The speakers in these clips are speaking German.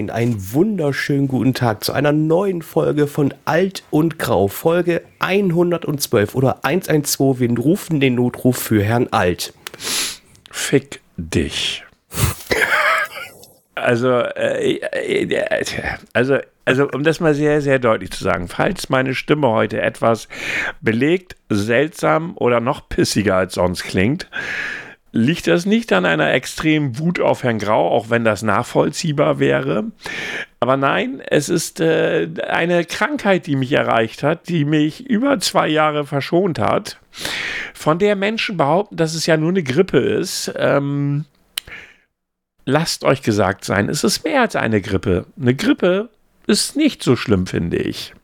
Moin, einen wunderschönen guten Tag zu einer neuen Folge von Alt und Grau, Folge 112 oder 112. Wir rufen den Notruf für Herrn Alt. Fick dich. also, äh, äh, also, also, um das mal sehr, sehr deutlich zu sagen, falls meine Stimme heute etwas belegt, seltsam oder noch pissiger als sonst klingt, liegt das nicht an einer extremen Wut auf Herrn Grau, auch wenn das nachvollziehbar wäre. Aber nein, es ist äh, eine Krankheit, die mich erreicht hat, die mich über zwei Jahre verschont hat, von der Menschen behaupten, dass es ja nur eine Grippe ist. Ähm, lasst euch gesagt sein, es ist mehr als eine Grippe. Eine Grippe ist nicht so schlimm, finde ich.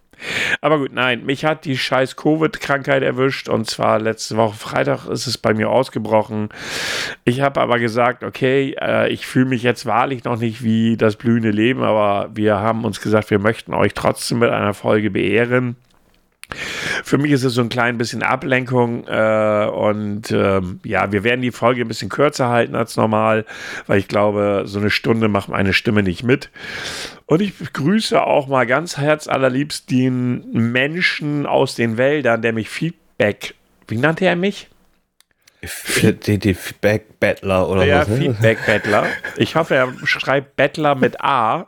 Aber gut, nein, mich hat die scheiß Covid-Krankheit erwischt und zwar letzte Woche Freitag ist es bei mir ausgebrochen. Ich habe aber gesagt, okay, äh, ich fühle mich jetzt wahrlich noch nicht wie das blühende Leben, aber wir haben uns gesagt, wir möchten euch trotzdem mit einer Folge beehren. Für mich ist es so ein klein bisschen Ablenkung äh, und ähm, ja, wir werden die Folge ein bisschen kürzer halten als normal, weil ich glaube, so eine Stunde macht meine Stimme nicht mit. Und ich begrüße auch mal ganz herzallerliebst den Menschen aus den Wäldern, der mich Feedback, wie nannte er mich? Feedback-Bettler oder ja, was? Ja, Feedback-Bettler. Ich hoffe, er schreibt Bettler mit A,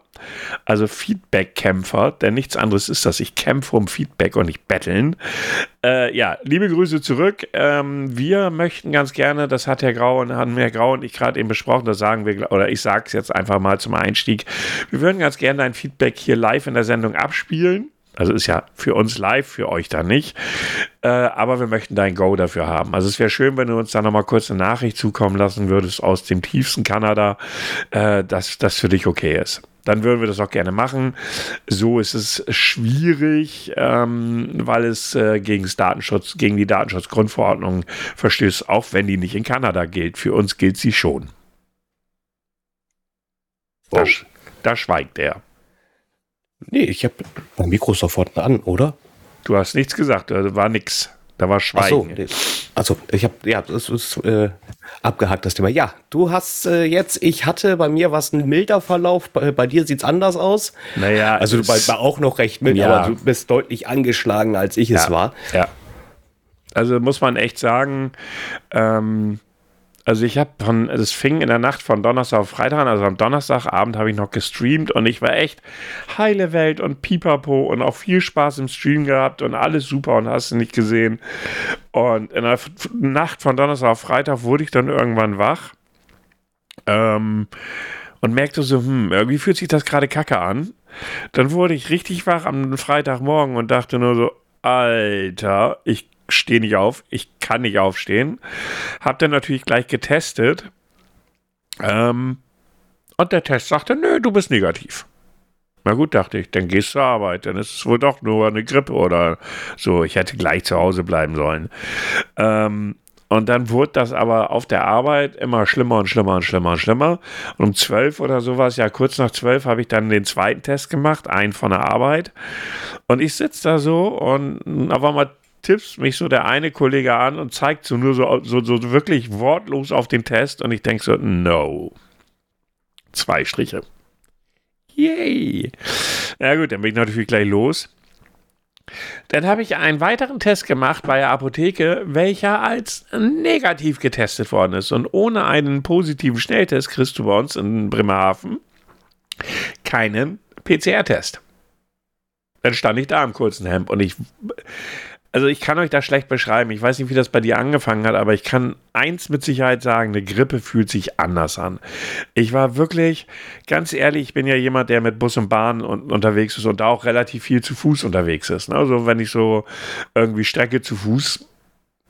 also Feedback-Kämpfer, denn nichts anderes ist das. Ich kämpfe um Feedback und nicht betteln. Äh, ja, liebe Grüße zurück. Ähm, wir möchten ganz gerne, das hat Herr Grau und haben Herr Grau und ich gerade eben besprochen, das sagen wir, oder ich sage es jetzt einfach mal zum Einstieg. Wir würden ganz gerne dein Feedback hier live in der Sendung abspielen. Also ist ja für uns live, für euch dann nicht. Äh, aber wir möchten dein Go dafür haben. Also es wäre schön, wenn du uns da nochmal kurz eine Nachricht zukommen lassen würdest aus dem tiefsten Kanada, äh, dass das für dich okay ist. Dann würden wir das auch gerne machen. So ist es schwierig, ähm, weil es äh, gegen, Datenschutz, gegen die Datenschutzgrundverordnung verstößt, auch wenn die nicht in Kanada gilt. Für uns gilt sie schon. Da, oh. da schweigt er. Nee, ich habe mein Mikro sofort an, oder? Du hast nichts gesagt, da war nichts. Da war Schweigen. Ach so, also ich habe, ja, das ist äh, abgehakt, das Thema. Ja, du hast äh, jetzt, ich hatte bei mir was ein milder Verlauf, bei, bei dir sieht es anders aus. Naja. Also du war auch noch recht mild, ja. aber du bist deutlich angeschlagen, als ich ja. es war. Ja. Also muss man echt sagen, ähm, also ich habe von, es fing in der Nacht von Donnerstag auf Freitag an, also am Donnerstagabend habe ich noch gestreamt und ich war echt heile Welt und pipapo und auch viel Spaß im Stream gehabt und alles super und hast du nicht gesehen. Und in der Nacht von Donnerstag auf Freitag wurde ich dann irgendwann wach ähm, und merkte so, hm, irgendwie fühlt sich das gerade kacke an. Dann wurde ich richtig wach am Freitagmorgen und dachte nur so, Alter, ich stehe nicht auf, ich kann nicht aufstehen. Hab dann natürlich gleich getestet. Ähm, und der Test sagte, nö, du bist negativ. Na gut, dachte ich, dann gehst du zur Arbeit, dann ist es wohl doch nur eine Grippe oder so. Ich hätte gleich zu Hause bleiben sollen. Ähm, und dann wurde das aber auf der Arbeit immer schlimmer und schlimmer und schlimmer und schlimmer. Und um zwölf oder sowas, ja, kurz nach zwölf habe ich dann den zweiten Test gemacht, einen von der Arbeit. Und ich sitze da so und auf einmal tippst mich so der eine Kollege an und zeigt so nur so, so, so wirklich wortlos auf den Test und ich denke so, no. Zwei Striche. Yay. Na gut, dann bin ich natürlich gleich los. Dann habe ich einen weiteren Test gemacht bei der Apotheke, welcher als negativ getestet worden ist. Und ohne einen positiven Schnelltest kriegst du bei uns in Bremerhaven keinen PCR-Test. Dann stand ich da im kurzen Hemd und ich also ich kann euch das schlecht beschreiben. Ich weiß nicht, wie das bei dir angefangen hat, aber ich kann eins mit Sicherheit sagen, eine Grippe fühlt sich anders an. Ich war wirklich, ganz ehrlich, ich bin ja jemand, der mit Bus und Bahn und, unterwegs ist und da auch relativ viel zu Fuß unterwegs ist. Also wenn ich so irgendwie Strecke zu Fuß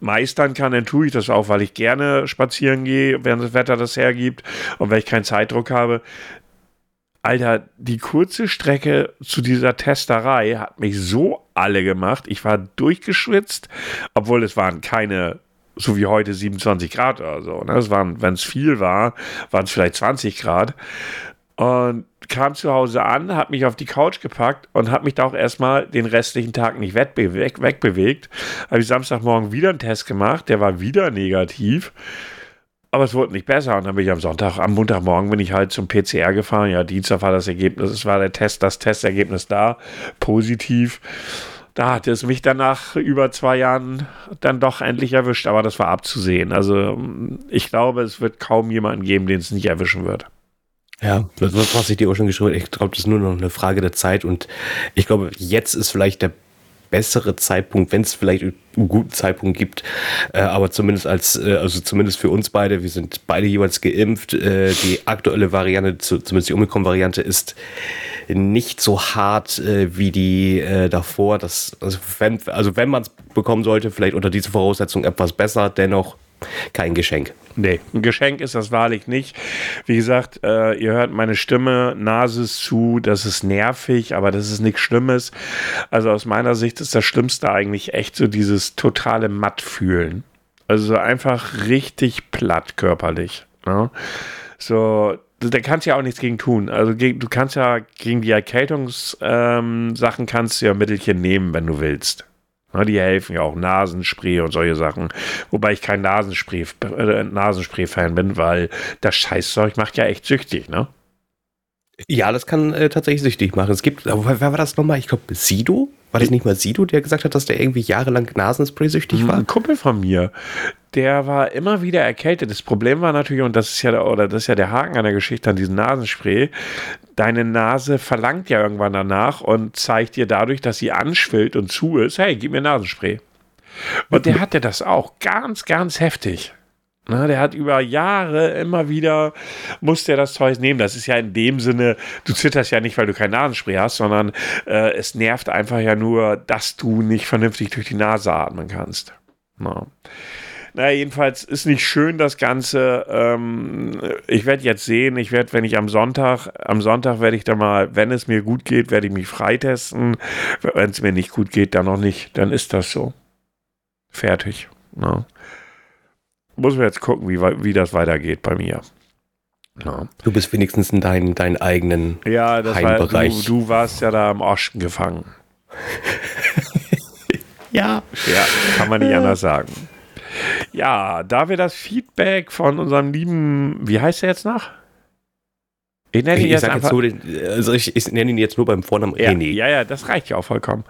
meistern kann, dann tue ich das auch, weil ich gerne spazieren gehe, wenn das Wetter das hergibt und wenn ich keinen Zeitdruck habe. Alter, die kurze Strecke zu dieser Testerei hat mich so alle gemacht. Ich war durchgeschwitzt, obwohl es waren keine, so wie heute, 27 Grad oder so. Ne? Es waren, wenn es viel war, waren es vielleicht 20 Grad. Und kam zu Hause an, hat mich auf die Couch gepackt und hat mich da auch erstmal den restlichen Tag nicht wegbewegt. wegbewegt. Habe ich Samstagmorgen wieder einen Test gemacht, der war wieder negativ. Aber es wurde nicht besser. Und dann bin ich am Sonntag, am Montagmorgen bin ich halt zum PCR gefahren. Ja, Dienstag war das Ergebnis, es war der Test, das Testergebnis da, positiv. Da hat es mich dann nach über zwei Jahren dann doch endlich erwischt, aber das war abzusehen. Also ich glaube, es wird kaum jemanden geben, den es nicht erwischen wird. Ja, das was ich dir auch schon geschrieben. Ich glaube, das ist nur noch eine Frage der Zeit und ich glaube, jetzt ist vielleicht der bessere Zeitpunkt, wenn es vielleicht einen guten Zeitpunkt gibt. Äh, aber zumindest als, äh, also zumindest für uns beide, wir sind beide jeweils geimpft. Äh, die aktuelle Variante, zumindest die Omikron-Variante, ist nicht so hart äh, wie die äh, davor. Das, also wenn, also wenn man es bekommen sollte, vielleicht unter diese Voraussetzung etwas besser, dennoch kein Geschenk. Nee, ein Geschenk ist das wahrlich nicht. Wie gesagt, äh, ihr hört meine Stimme, Nase ist zu, das ist nervig, aber das ist nichts Schlimmes. Also aus meiner Sicht ist das Schlimmste eigentlich echt so dieses totale Mattfühlen. Also einfach richtig platt körperlich. Ne? So, da kannst du ja auch nichts gegen tun. Also du kannst ja gegen die Erkältungssachen ähm, kannst du ja Mittelchen nehmen, wenn du willst. Die helfen ja auch Nasenspray und solche Sachen. Wobei ich kein Nasenspray, äh, Nasenspray-Fan bin, weil das Scheißzeug macht ja echt süchtig, ne? Ja, das kann äh, tatsächlich süchtig machen. Es gibt, wer war das nochmal? Ich glaube, Sido? War das nicht mal Sido, der gesagt hat, dass der irgendwie jahrelang Nasenspray süchtig war? Ein Kumpel von mir, der war immer wieder erkältet. Das Problem war natürlich, und das ist ja, oder das ist ja der Haken an der Geschichte an diesem Nasenspray, deine Nase verlangt ja irgendwann danach und zeigt dir dadurch, dass sie anschwillt und zu ist, hey, gib mir Nasenspray. Und der hatte das auch ganz, ganz heftig. Na, der hat über Jahre immer wieder, musste er das Zeug nehmen. Das ist ja in dem Sinne, du zitterst ja nicht, weil du kein Nasenspray hast, sondern äh, es nervt einfach ja nur, dass du nicht vernünftig durch die Nase atmen kannst. Na. Naja, jedenfalls ist nicht schön das Ganze. Ähm, ich werde jetzt sehen, ich werde, wenn ich am Sonntag, am Sonntag werde ich dann mal, wenn es mir gut geht, werde ich mich freitesten. Wenn es mir nicht gut geht, dann noch nicht. Dann ist das so. Fertig. Na muss man jetzt gucken, wie, wie das weitergeht bei mir. Ja. Du bist wenigstens in deinen, deinen eigenen ja, das Heimbereich. War, du, du warst ja da im Osten gefangen. ja. Ja, kann man nicht anders sagen. Ja, da wir das Feedback von unserem lieben, wie heißt er jetzt noch? Ich nenne ihn jetzt, einfach, jetzt den, also ich, ich, nenne ihn jetzt nur beim Vornamen ja, René. Ja, ja, das reicht ja auch vollkommen.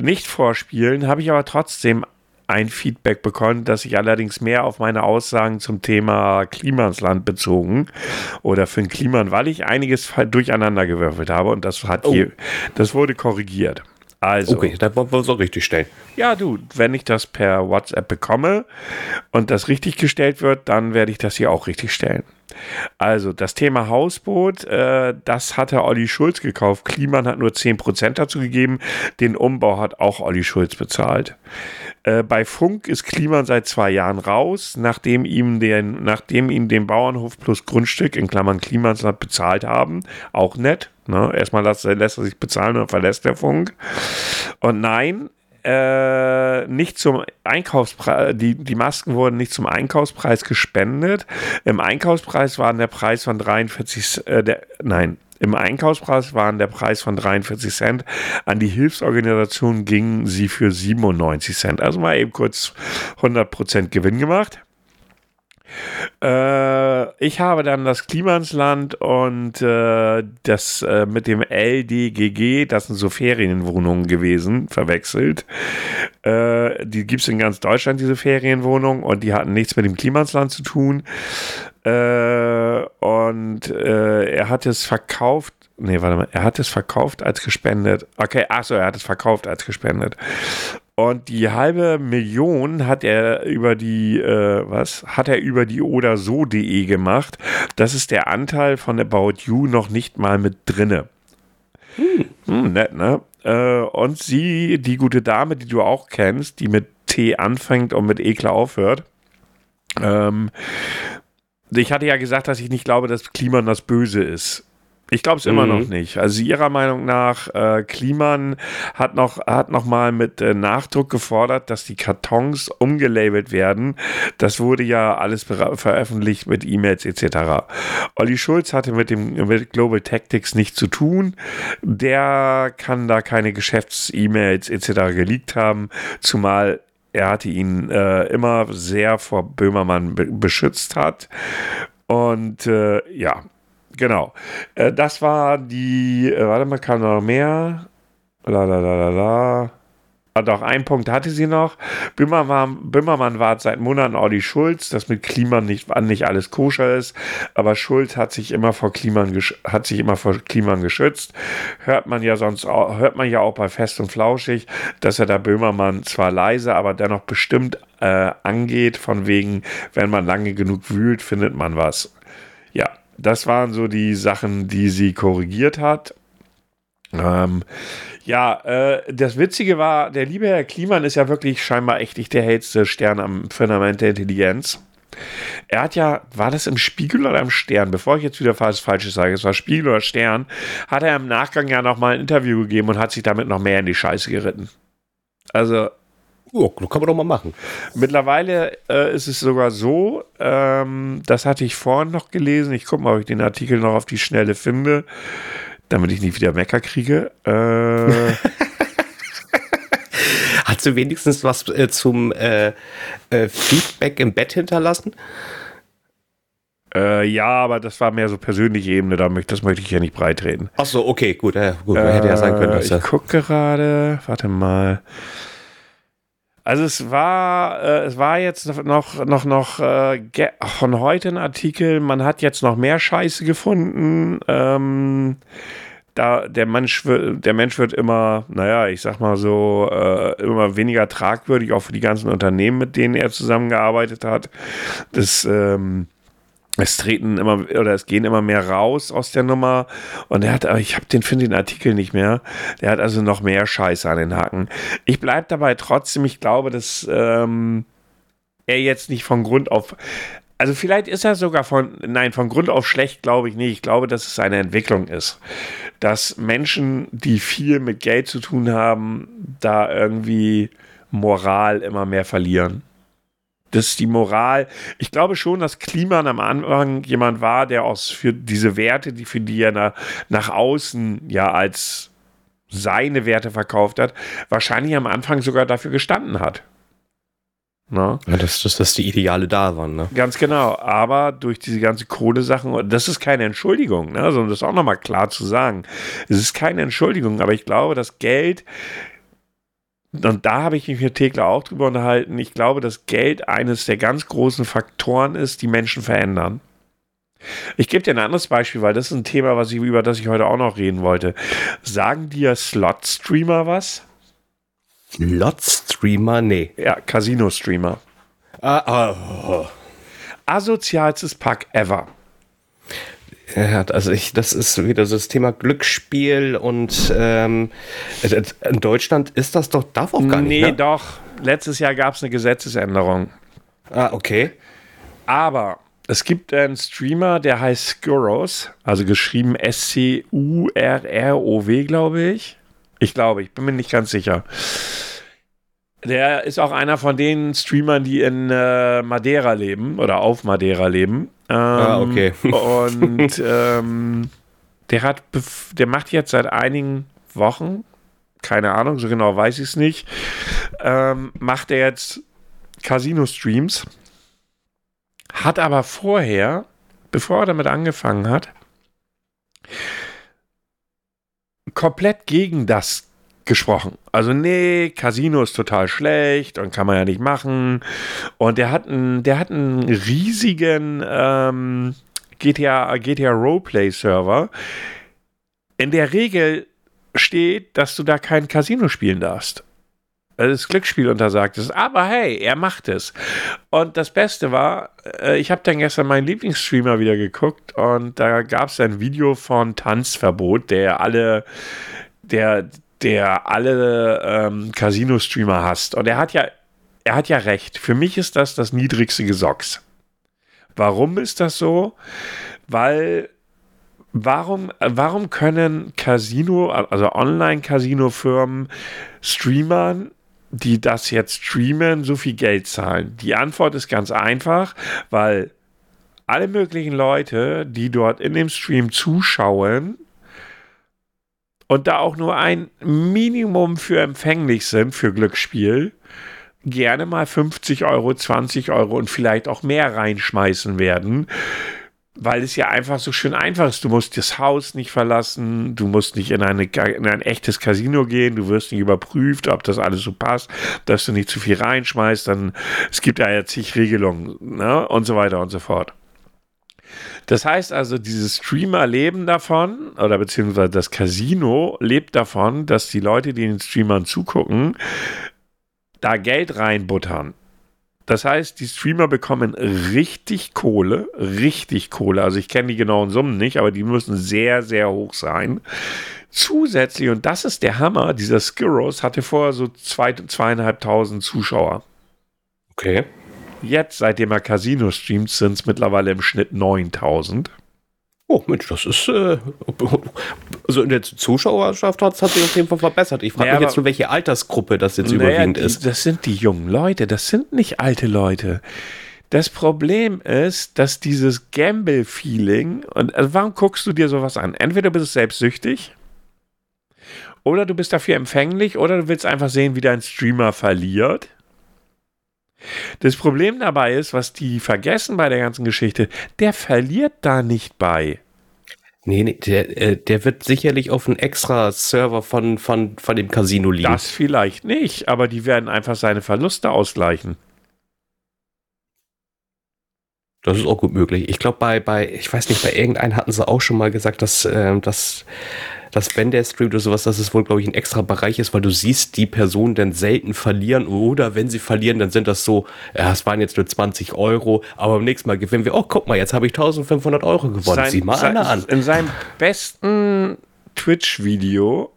Nicht vorspielen, habe ich aber trotzdem ein Feedback bekommen, das sich allerdings mehr auf meine Aussagen zum Thema Klimansland bezogen oder für ein Klima, weil ich einiges durcheinander gewürfelt habe und das hat oh. hier, das wurde korrigiert. Also. Okay, dann wollen wir so richtig stellen. Ja, du, wenn ich das per WhatsApp bekomme und das richtig gestellt wird, dann werde ich das hier auch richtig stellen. Also, das Thema Hausboot, äh, das hatte Olli Schulz gekauft. Kliman hat nur 10% dazu gegeben. Den Umbau hat auch Olli Schulz bezahlt. Äh, bei Funk ist Kliman seit zwei Jahren raus, nachdem ihm den, nachdem ihm den Bauernhof plus Grundstück in Klammern Klimansland bezahlt haben. Auch nett. Ne? Erstmal lässt, lässt er sich bezahlen und verlässt der Funk. Und nein, äh, nicht zum Einkaufspreis, die, die Masken wurden nicht zum Einkaufspreis gespendet. Im Einkaufspreis waren der Preis von 43, äh, der, nein, im Einkaufspreis waren der Preis von 43 Cent. An die Hilfsorganisation gingen sie für 97 Cent. Also mal eben kurz 100% Gewinn gemacht. Äh, ich habe dann das Klimansland und äh, das äh, mit dem LDGG, das sind so Ferienwohnungen gewesen, verwechselt. Die gibt es in ganz Deutschland, diese Ferienwohnungen, und die hatten nichts mit dem Klimansland zu tun. Äh, und äh, er hat es verkauft. Nee, warte mal, er hat es verkauft als gespendet. Okay, achso, er hat es verkauft als gespendet. Und die halbe Million hat er über die, äh, was? Hat er über die oder so.de gemacht. Das ist der Anteil von About You noch nicht mal mit drinne. Hm. Hm, nett, ne? Äh, und sie, die gute Dame, die du auch kennst, die mit T anfängt und mit Ekler aufhört, ähm, ich hatte ja gesagt, dass ich nicht glaube, dass Kliman das Böse ist. Ich glaube es immer mhm. noch nicht. Also ihrer Meinung nach, äh, Kliman hat noch, hat noch mal mit äh, Nachdruck gefordert, dass die Kartons umgelabelt werden. Das wurde ja alles veröffentlicht mit E-Mails etc. Olli Schulz hatte mit dem mit Global Tactics nichts zu tun. Der kann da keine Geschäfts-E-Mails etc. geleakt haben, zumal er hatte ihn äh, immer sehr vor Böhmermann be beschützt hat. Und äh, ja, genau. Äh, das war die, äh, warte mal, kam noch mehr. La la la la la. Doch, einen Punkt hatte sie noch. Böhmermann, Böhmermann war seit Monaten Audi Schulz, dass mit Klima nicht, nicht alles koscher ist, aber Schulz hat sich immer vor Kliman, hat sich immer vor Kliman geschützt. Hört man ja sonst hört man ja auch bei Fest und Flauschig, dass er da Böhmermann zwar leise, aber dennoch bestimmt äh, angeht, von wegen, wenn man lange genug wühlt, findet man was. Ja, das waren so die Sachen, die sie korrigiert hat. Ähm, ja, äh, das Witzige war, der liebe Herr Kliman ist ja wirklich scheinbar echt nicht der hellste Stern am Firmament der Intelligenz. Er hat ja, war das im Spiegel oder im Stern? Bevor ich jetzt wieder was Falsches sage, es war Spiegel oder Stern, hat er im Nachgang ja nochmal ein Interview gegeben und hat sich damit noch mehr in die Scheiße geritten. Also. Oh, kann man doch mal machen. Mittlerweile äh, ist es sogar so, ähm, das hatte ich vorhin noch gelesen. Ich gucke mal, ob ich den Artikel noch auf die Schnelle finde damit ich nicht wieder Mecker kriege. Äh, Hast du wenigstens was äh, zum äh, äh, Feedback im Bett hinterlassen? Äh, ja, aber das war mehr so persönliche Ebene, da möchte, das möchte ich ja nicht breitreden. Ach so, okay, gut, ja, gut hätte ja sein können. Dass ich gucke gerade, warte mal. Also es war, äh, es war jetzt noch, noch, noch äh, von heute ein Artikel, man hat jetzt noch mehr Scheiße gefunden. Ähm, da der Mensch, der Mensch wird immer, naja, ich sag mal so, äh, immer weniger tragwürdig, auch für die ganzen Unternehmen, mit denen er zusammengearbeitet hat. Das ähm, es treten immer oder es gehen immer mehr raus aus der Nummer und er hat, ich habe den finde den Artikel nicht mehr. Der hat also noch mehr Scheiße an den Haken. Ich bleibe dabei trotzdem. Ich glaube, dass ähm, er jetzt nicht von Grund auf also vielleicht ist er sogar von, nein, von Grund auf schlecht, glaube ich nicht. Ich glaube, dass es eine Entwicklung ist. Dass Menschen, die viel mit Geld zu tun haben, da irgendwie Moral immer mehr verlieren das ist die Moral. Ich glaube schon, dass Kliman am Anfang jemand war, der aus für diese Werte, die für die er nach, nach außen ja als seine Werte verkauft hat, wahrscheinlich am Anfang sogar dafür gestanden hat. Na? Ja, dass, dass, dass die Ideale da waren. Ne? Ganz genau. Aber durch diese ganze Kohle-Sachen, das ist keine Entschuldigung, ne? sondern das ist auch nochmal klar zu sagen. Es ist keine Entschuldigung, aber ich glaube, dass Geld und da habe ich mich mit Tegler auch drüber unterhalten. Ich glaube, dass Geld eines der ganz großen Faktoren ist, die Menschen verändern. Ich gebe dir ein anderes Beispiel, weil das ist ein Thema, was ich, über das ich heute auch noch reden wollte. Sagen dir Slot-Streamer was? Slot-Streamer? Nee. Ja, Casino-Streamer. Ah, oh. Asozialstes Pack ever. Ja, also ich, das ist wieder so das Thema Glücksspiel und ähm, in Deutschland ist das doch, darf auch gar nicht. Nee, ne? doch. Letztes Jahr gab es eine Gesetzesänderung. Ah, okay. Aber es gibt einen Streamer, der heißt Skurros, also geschrieben S-C-U-R-R-O-W, glaube ich. Ich glaube, ich bin mir nicht ganz sicher. Der ist auch einer von den Streamern, die in äh, Madeira leben oder auf Madeira leben. Ähm, ah, okay. und ähm, der hat, der macht jetzt seit einigen Wochen, keine Ahnung, so genau weiß ich es nicht, ähm, macht er jetzt Casino-Streams, hat aber vorher, bevor er damit angefangen hat, komplett gegen das gesprochen. Also nee, Casino ist total schlecht und kann man ja nicht machen. Und der hat einen, der hat einen riesigen ähm, GTA, GTA Roleplay Server. In der Regel steht, dass du da kein Casino spielen darfst. Das Glücksspiel untersagt ist. Aber hey, er macht es. Und das Beste war, äh, ich habe dann gestern meinen Lieblingsstreamer wieder geguckt und da gab es ein Video von Tanzverbot, der alle, der, der alle ähm, Casino-Streamer hasst. Und er hat ja, er hat ja recht. Für mich ist das das niedrigste Gesocks. Warum ist das so? Weil warum, warum können Casino, also Online-Casino-Firmen Streamern, die das jetzt streamen, so viel Geld zahlen? Die Antwort ist ganz einfach, weil alle möglichen Leute, die dort in dem Stream zuschauen, und da auch nur ein Minimum für empfänglich sind für Glücksspiel, gerne mal 50 Euro, 20 Euro und vielleicht auch mehr reinschmeißen werden, weil es ja einfach so schön einfach ist. Du musst das Haus nicht verlassen, du musst nicht in, eine, in ein echtes Casino gehen, du wirst nicht überprüft, ob das alles so passt, dass du nicht zu viel reinschmeißt, dann es gibt ja zig Regelungen ne? und so weiter und so fort. Das heißt also, diese Streamer leben davon, oder beziehungsweise das Casino lebt davon, dass die Leute, die den Streamern zugucken, da Geld reinbuttern. Das heißt, die Streamer bekommen richtig Kohle, richtig Kohle. Also ich kenne die genauen Summen nicht, aber die müssen sehr, sehr hoch sein. Zusätzlich, und das ist der Hammer, dieser Skiros hatte vorher so zwei, zweieinhalbtausend Zuschauer. Okay. Jetzt, seitdem er Casino streamt, sind es mittlerweile im Schnitt 9000. Oh Mensch, das ist äh, also in der Zuschauerschaft hat, hat sich auf jeden Fall verbessert. Ich frage naja, mich jetzt nur, welche Altersgruppe das jetzt naja, überwiegend ist. Das sind die jungen Leute, das sind nicht alte Leute. Das Problem ist, dass dieses Gamble-Feeling, und also warum guckst du dir sowas an? Entweder bist du selbstsüchtig, oder du bist dafür empfänglich, oder du willst einfach sehen, wie dein Streamer verliert. Das Problem dabei ist, was die vergessen bei der ganzen Geschichte, der verliert da nicht bei. Nee, nee der, äh, der wird sicherlich auf einen extra Server von, von, von dem Casino liegen. Das vielleicht nicht, aber die werden einfach seine Verluste ausgleichen. Das ist auch gut möglich. Ich glaube, bei, bei, ich weiß nicht, bei irgendeinem hatten sie auch schon mal gesagt, dass, äh, dass dass wenn der streamt oder sowas, dass es wohl, glaube ich, ein extra Bereich ist, weil du siehst die Person dann selten verlieren oder wenn sie verlieren, dann sind das so, ja, es waren jetzt nur 20 Euro, aber beim nächsten Mal gewinnen wir, oh, guck mal, jetzt habe ich 1500 Euro gewonnen. Sein, Sieh mal sein, an. In seinem besten Twitch-Video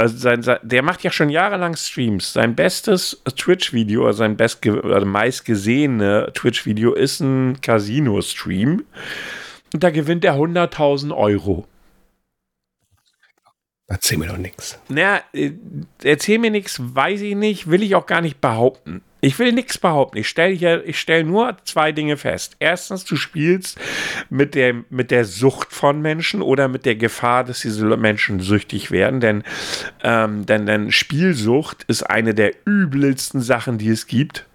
also sein, der macht ja schon jahrelang Streams. Sein bestes Twitch-Video, also sein best oder meistgesehene Twitch-Video ist ein Casino-Stream. Und da gewinnt er 100.000 Euro. Erzähl mir doch nichts. Na, äh, erzähl mir nichts, weiß ich nicht, will ich auch gar nicht behaupten. Ich will nichts behaupten. Ich stelle hier, nur zwei Dinge fest. Erstens, du spielst mit der, mit der Sucht von Menschen oder mit der Gefahr, dass diese Menschen süchtig werden. Denn, ähm, denn, denn Spielsucht ist eine der übelsten Sachen, die es gibt.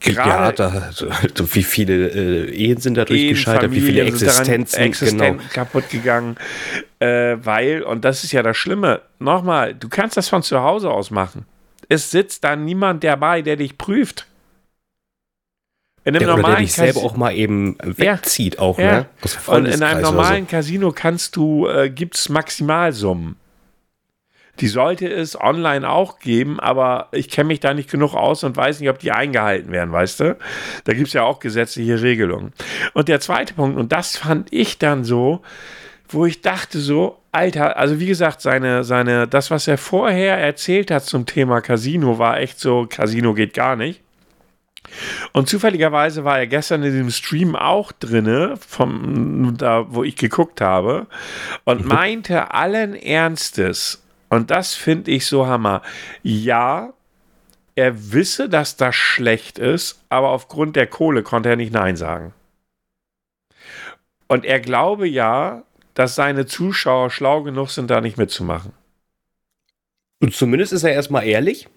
Gerade ja, da, also, wie viele äh, Ehen sind dadurch Ehen, gescheitert, wie viele Existenzen Existenz genau. kaputt gegangen, äh, weil, und das ist ja das Schlimme, nochmal, du kannst das von zu Hause aus machen. Es sitzt da niemand dabei, der dich prüft. In einem der, normalen der dich selber auch mal eben wegzieht, ja, auch, ja. ne? Und in einem normalen. Casino kannst du, äh, gibt es Maximalsummen. Die sollte es online auch geben, aber ich kenne mich da nicht genug aus und weiß nicht, ob die eingehalten werden, weißt du? Da gibt es ja auch gesetzliche Regelungen. Und der zweite Punkt, und das fand ich dann so, wo ich dachte so, Alter, also wie gesagt, seine, seine, das, was er vorher erzählt hat zum Thema Casino, war echt so, Casino geht gar nicht. Und zufälligerweise war er gestern in dem Stream auch drinne, vom, da wo ich geguckt habe, und mhm. meinte allen Ernstes, und das finde ich so hammer. Ja, er wisse, dass das schlecht ist, aber aufgrund der Kohle konnte er nicht Nein sagen. Und er glaube ja, dass seine Zuschauer schlau genug sind, da nicht mitzumachen. Und zumindest ist er erstmal ehrlich.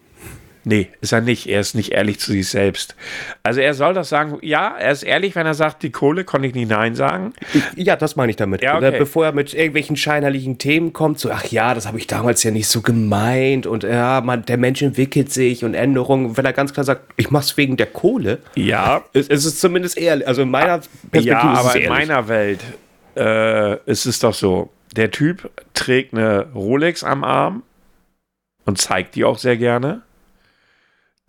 Nee, ist er nicht. Er ist nicht ehrlich zu sich selbst. Also er soll doch sagen, ja, er ist ehrlich, wenn er sagt, die Kohle konnte ich nicht Nein sagen. Ja, das meine ich damit. Ja, okay. Bevor er mit irgendwelchen scheinheiligen Themen kommt, so, ach ja, das habe ich damals ja nicht so gemeint und ja, man, der Mensch entwickelt sich und Änderungen. Wenn er ganz klar sagt, ich mache es wegen der Kohle. Ja. Es, es ist zumindest ehrlich. Also in meiner Perspektive ja, aber in meiner Welt äh, ist es doch so, der Typ trägt eine Rolex am Arm und zeigt die auch sehr gerne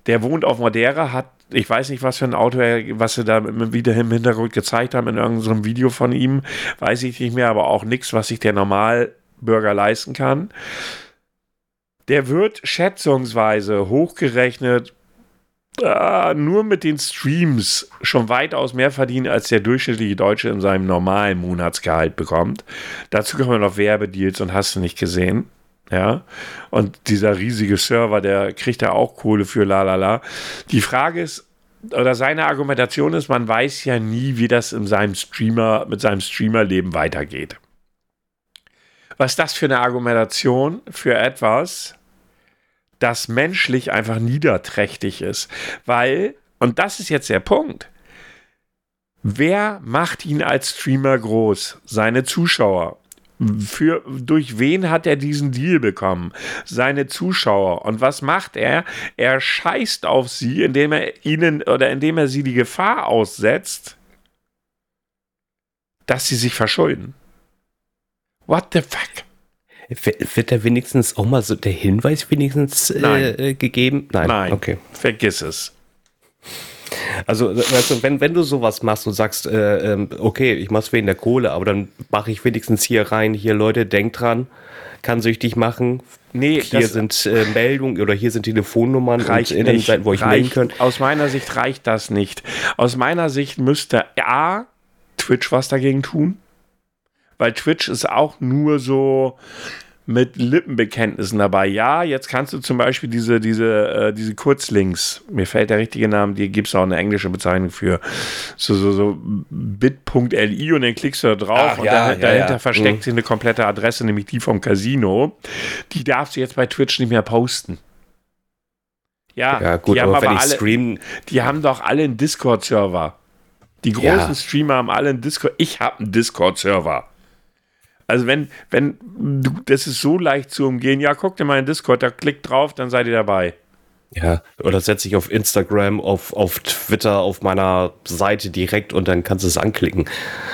der wohnt auf Madeira, hat, ich weiß nicht, was für ein Auto er, was sie da wieder im Hintergrund gezeigt haben in irgendeinem Video von ihm, weiß ich nicht mehr, aber auch nichts, was sich der Normalbürger leisten kann. Der wird schätzungsweise hochgerechnet äh, nur mit den Streams schon weitaus mehr verdienen, als der durchschnittliche Deutsche in seinem normalen Monatsgehalt bekommt. Dazu kommen noch Werbedeals und hast du nicht gesehen. Ja, und dieser riesige Server, der kriegt da auch Kohle für, la la la. Die Frage ist, oder seine Argumentation ist, man weiß ja nie, wie das in seinem Streamer, mit seinem Streamerleben weitergeht. Was das für eine Argumentation für etwas, das menschlich einfach niederträchtig ist. Weil, und das ist jetzt der Punkt, wer macht ihn als Streamer groß? Seine Zuschauer. Für, durch wen hat er diesen Deal bekommen? Seine Zuschauer. Und was macht er? Er scheißt auf sie, indem er ihnen oder indem er sie die Gefahr aussetzt, dass sie sich verschulden. What the fuck? Wird da wenigstens auch mal so der Hinweis wenigstens äh, gegeben? Nein. Nein. Okay. Vergiss es. Also, weißt du, wenn, wenn du sowas machst und sagst, äh, ähm, okay, ich mach's wegen der Kohle, aber dann mache ich wenigstens hier rein, hier Leute, denkt dran, kann süchtig machen. Nee, hier sind äh, Meldungen oder hier sind Telefonnummern reicht und Internetseiten, wo ich melden könnte. Aus meiner Sicht reicht das nicht. Aus meiner Sicht müsste A, Twitch was dagegen tun. Weil Twitch ist auch nur so, mit Lippenbekenntnissen dabei. Ja, jetzt kannst du zum Beispiel diese, diese, äh, diese Kurzlinks, mir fällt der richtige Name, die gibt es auch eine englische Bezeichnung für, so, so, so bit.li und dann klickst du da drauf Ach, und ja, dahinter, ja, ja. versteckt mhm. sich eine komplette Adresse, nämlich die vom Casino. Die darfst du jetzt bei Twitch nicht mehr posten. Ja, ja gut, die haben aber, aber alle, streamen. die haben doch alle einen Discord-Server. Die großen Streamer haben alle einen Discord. Ich habe einen Discord-Server. Also wenn, wenn, das ist so leicht zu umgehen, ja, guck dir mal in Discord, da klickt drauf, dann seid ihr dabei. Ja, oder setze ich auf Instagram, auf, auf Twitter, auf meiner Seite direkt und dann kannst du es anklicken.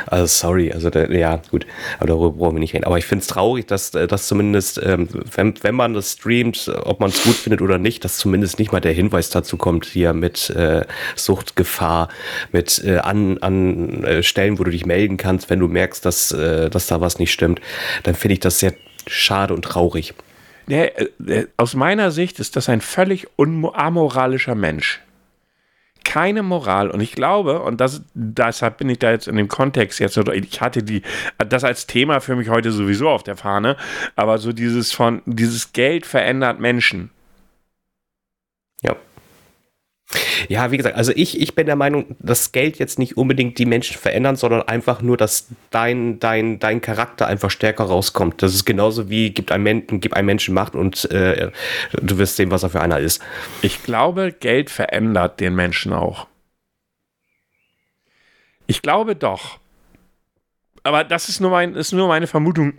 Also sorry, also ja, gut, aber darüber brauchen wir nicht reden. Aber ich finde es traurig, dass, äh, dass zumindest, ähm, wenn, wenn man das streamt, ob man es gut findet oder nicht, dass zumindest nicht mal der Hinweis dazu kommt, hier mit äh, Suchtgefahr, mit äh, an, an äh, Stellen, wo du dich melden kannst, wenn du merkst, dass, äh, dass da was nicht stimmt, dann finde ich das sehr schade und traurig. Der, der, aus meiner Sicht ist das ein völlig amoralischer Mensch. Keine Moral. Und ich glaube, und das, deshalb bin ich da jetzt in dem Kontext jetzt, ich hatte die, das als Thema für mich heute sowieso auf der Fahne, aber so dieses von, dieses Geld verändert Menschen. Ja. Ja, wie gesagt, also ich, ich bin der Meinung, dass Geld jetzt nicht unbedingt die Menschen verändern, sondern einfach nur, dass dein, dein, dein Charakter einfach stärker rauskommt. Das ist genauso wie gibt ein, Men gib einem Menschen Macht und äh, du wirst sehen, was er für einer ist. Ich glaube, Geld verändert den Menschen auch. Ich glaube doch. Aber das ist nur, mein, ist nur meine Vermutung.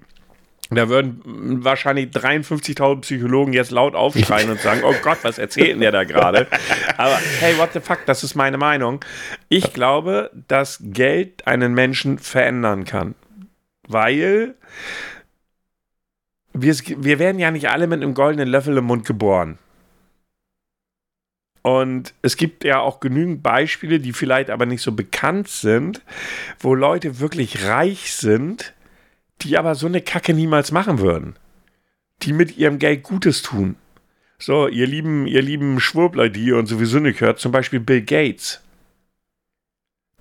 Da würden wahrscheinlich 53.000 Psychologen jetzt laut aufschreien und sagen, oh Gott, was erzählt der da gerade? Aber hey, what the fuck, das ist meine Meinung. Ich glaube, dass Geld einen Menschen verändern kann. Weil wir, wir werden ja nicht alle mit einem goldenen Löffel im Mund geboren. Und es gibt ja auch genügend Beispiele, die vielleicht aber nicht so bekannt sind, wo Leute wirklich reich sind die aber so eine Kacke niemals machen würden. Die mit ihrem Geld Gutes tun. So, ihr lieben, ihr lieben Schwurbler, die ihr uns sowieso nicht hört, zum Beispiel Bill Gates.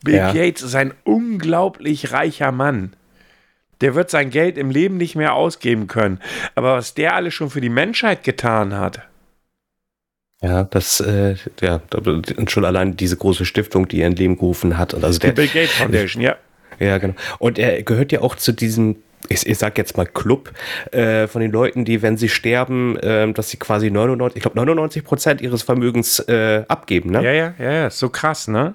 Bill ja. Gates ist ein unglaublich reicher Mann. Der wird sein Geld im Leben nicht mehr ausgeben können. Aber was der alles schon für die Menschheit getan hat. Ja, das, äh, ja, schon allein diese große Stiftung, die er in Leben gerufen hat. Also der, die Bill Gates Foundation, ja. Ja, genau. Und er gehört ja auch zu diesem ich, ich sag jetzt mal Club äh, von den Leuten, die, wenn sie sterben, äh, dass sie quasi 99, ich glaube 99 Prozent ihres Vermögens äh, abgeben, ne? Ja, ja, ja, ja, so krass, ne?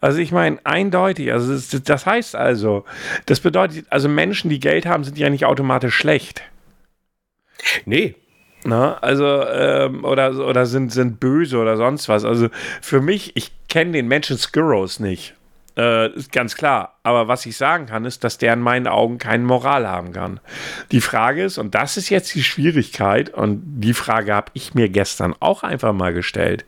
Also ich meine, eindeutig, also das, das heißt also, das bedeutet, also Menschen, die Geld haben, sind ja nicht automatisch schlecht. Nee, na, also, ähm, oder, oder sind, sind böse oder sonst was. Also für mich, ich kenne den Menschen Skurros nicht. Äh, ist ganz klar. Aber was ich sagen kann, ist, dass der in meinen Augen keine Moral haben kann. Die Frage ist, und das ist jetzt die Schwierigkeit, und die Frage habe ich mir gestern auch einfach mal gestellt.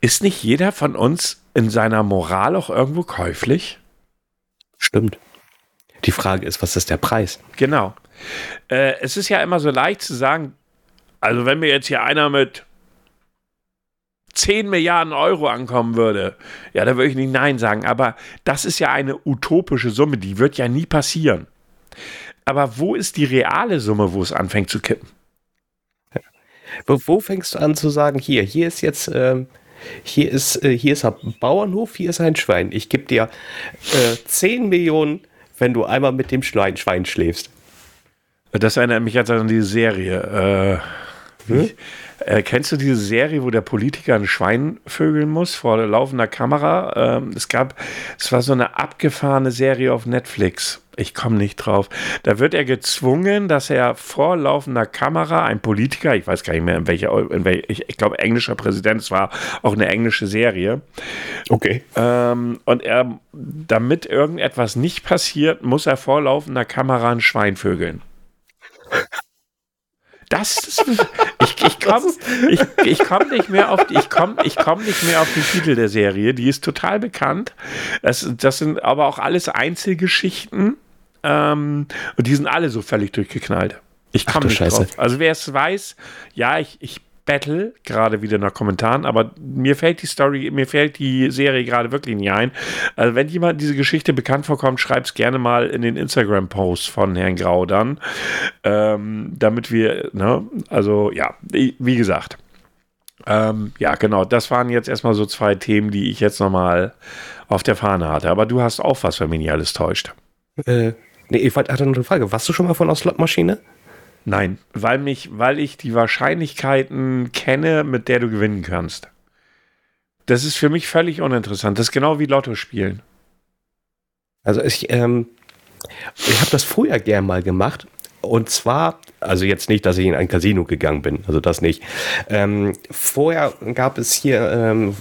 Ist nicht jeder von uns in seiner Moral auch irgendwo käuflich? Stimmt. Die Frage ist, was ist der Preis? Genau. Äh, es ist ja immer so leicht zu sagen, also wenn mir jetzt hier einer mit 10 Milliarden Euro ankommen würde, ja, da würde ich nicht Nein sagen. Aber das ist ja eine utopische Summe, die wird ja nie passieren. Aber wo ist die reale Summe, wo es anfängt zu kippen? Wo, wo fängst du an zu sagen, hier, hier ist jetzt, ähm, hier ist, äh, hier ist ein Bauernhof, hier ist ein Schwein. Ich gebe dir äh, 10 Millionen, wenn du einmal mit dem Schwein, Schwein schläfst. Das erinnert mich jetzt an diese Serie. Äh, hm? Äh, kennst du diese Serie, wo der Politiker ein Schwein vögeln muss vor laufender Kamera? Ähm, es gab, es war so eine abgefahrene Serie auf Netflix. Ich komme nicht drauf. Da wird er gezwungen, dass er vor laufender Kamera, ein Politiker, ich weiß gar nicht mehr, in welcher, in welcher ich, ich glaube, englischer Präsident, es war auch eine englische Serie. Okay. Ähm, und er, damit irgendetwas nicht passiert, muss er vor laufender Kamera ein Schwein vögeln. Das ist, ich, ich komme ich, ich komm nicht mehr auf die, ich komm, ich komm nicht mehr auf den Titel der Serie. Die ist total bekannt. Das, das sind aber auch alles Einzelgeschichten. Ähm, und die sind alle so völlig durchgeknallt. Ich komme nicht Scheiße. drauf. Also wer es weiß, ja, ich, ich Battle, gerade wieder nach Kommentaren, aber mir fällt die Story, mir fällt die Serie gerade wirklich nicht ein. Also wenn jemand diese Geschichte bekannt vorkommt, schreibt es gerne mal in den Instagram-Post von Herrn Grau dann, ähm, damit wir, ne, also ja, wie gesagt. Ähm, ja, genau, das waren jetzt erstmal so zwei Themen, die ich jetzt nochmal auf der Fahne hatte. Aber du hast auch was, wenn mich nicht alles täuscht. Äh, nee, ich hatte noch eine Frage. Warst du schon mal von einer Slotmaschine? Nein, weil mich, weil ich die Wahrscheinlichkeiten kenne, mit der du gewinnen kannst. Das ist für mich völlig uninteressant. Das ist genau wie Lotto spielen. Also ich, ähm, ich habe das früher gern mal gemacht. Und zwar, also jetzt nicht, dass ich in ein Casino gegangen bin, also das nicht. Ähm, vorher gab es hier ähm,